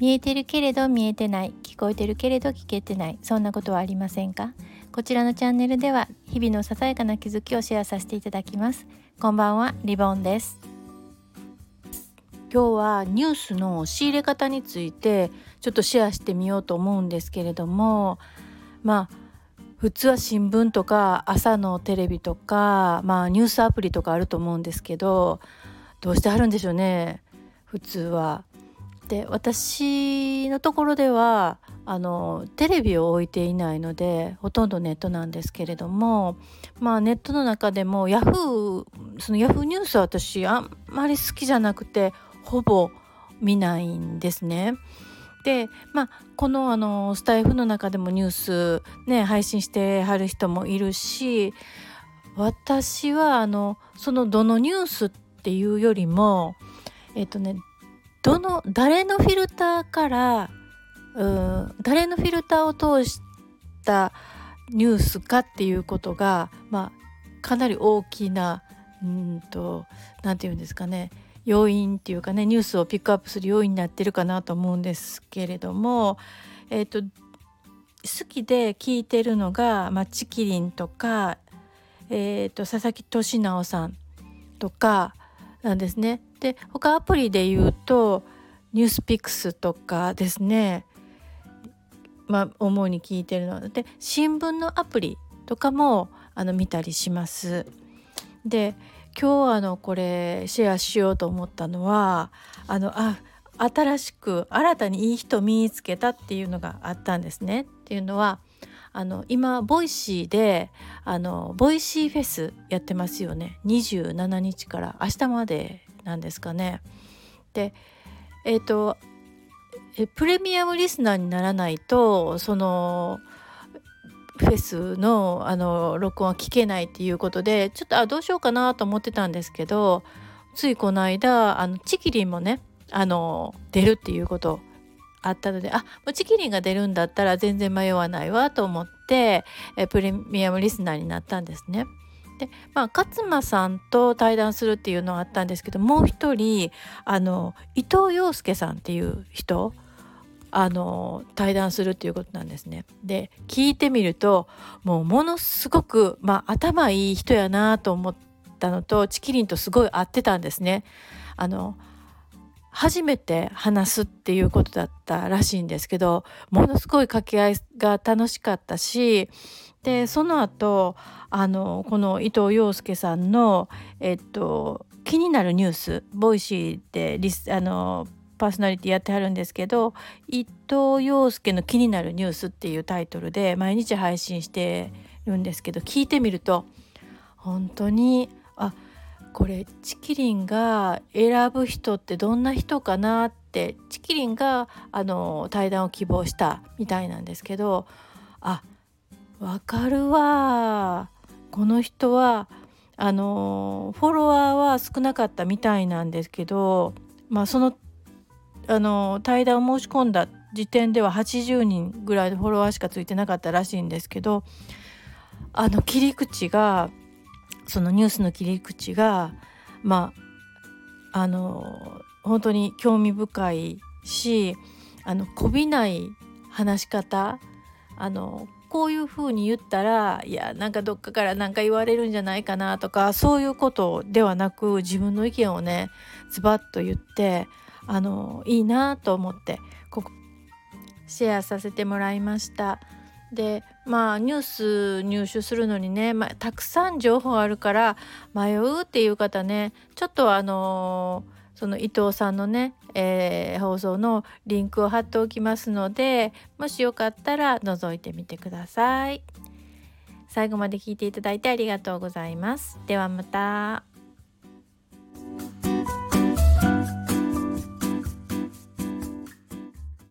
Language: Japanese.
見えてるけれど見えてない。聞こえてるけれど聞けてない。そんなことはありませんか？こちらのチャンネルでは日々のささやかな気づきをシェアさせていただきます。こんばんはリボンです。今日はニュースの仕入れ方についてちょっとシェアしてみようと思うんですけれどもまあ普通は新聞とか朝のテレビとか、まあ、ニュースアプリとかあると思うんですけどどうしてあるんでしょうね？普通は。で私のところではあのテレビを置いていないのでほとんどネットなんですけれどもまあネットの中でもヤフーそのヤフーニュースは私あんまり好きじゃなくてほぼ見ないんですね。でまあこのあのスタイフの中でもニュースね配信してはる人もいるし私はあのそのどのニュースっていうよりもえっとねどの誰のフィルターからうん誰のフィルターを通したニュースかっていうことが、まあ、かなり大きな何て言うんですかね要因っていうかねニュースをピックアップする要因になってるかなと思うんですけれども、えーと、好きで聞いてるのが、まあ、チキリンとか、えーと、佐々木俊直さんとかなんですね。で他アプリで言うとニュースピックスとかですねまあ主に聞いてるので新聞のアプリとかもあの見たりします。で今日あのこれシェアしようと思ったのはあのあ新しく新たにいい人見つけたっていうのがあったんですね。っていうのはあの今 Voicy であの Voicy フェスやってますよね27日から明日までなんですかね。でえっ、ー、とプレミアムリスナーにならないとそのフェスのあの録音は聞けないっていうことでちょっとあどうしようかなと思ってたんですけどついこの間あのチキリンもねあの出るっていうことあったのであもうチキリンが出るんだったら全然迷わないわと思ってえプレミアムリスナーになったんですね。でまあ勝間さんと対談するっていうのはあったんですけどもう一人あの伊藤洋介さんっていう人あの対談するっていうことなんですね。で聞いてみるともうものすごく、まあ、頭いい人やなと思ったのとチキリンとすごい合ってたんですね。あの初めて話すっていうことだったらしいんですけどものすごい掛け合いが楽しかったしでその後あのこの伊藤洋介さんの、えっと、気になるニュース Voicy でリスあのパーソナリティやってはるんですけど伊藤洋介の気になるニュースっていうタイトルで毎日配信してるんですけど聞いてみると本当にあこれチキリンが選ぶ人ってどんな人かなってチキリンがあの対談を希望したみたいなんですけどあわかるわ。この人はあのフォロワーは少なかったみたいなんですけどまあそのあの対談を申し込んだ時点では80人ぐらいのフォロワーしかついてなかったらしいんですけどあの切り口がそのニュースの切り口がまああの本当に興味深いしあのこびない話し方あのこういうふうに言ったらいやなんかどっかから何か言われるんじゃないかなとかそういうことではなく自分の意見をねズバッと言ってあのいいなと思ってここシェアさせてもらいました。でまあニュース入手するのにね、まあ、たくさん情報あるから迷うっていう方ねちょっとあのその伊藤さんのね、えー、放送のリンクを貼っておきますのでもしよかったら覗いてみてください。最後まで聞いていただいてありがとうございます。ではまた。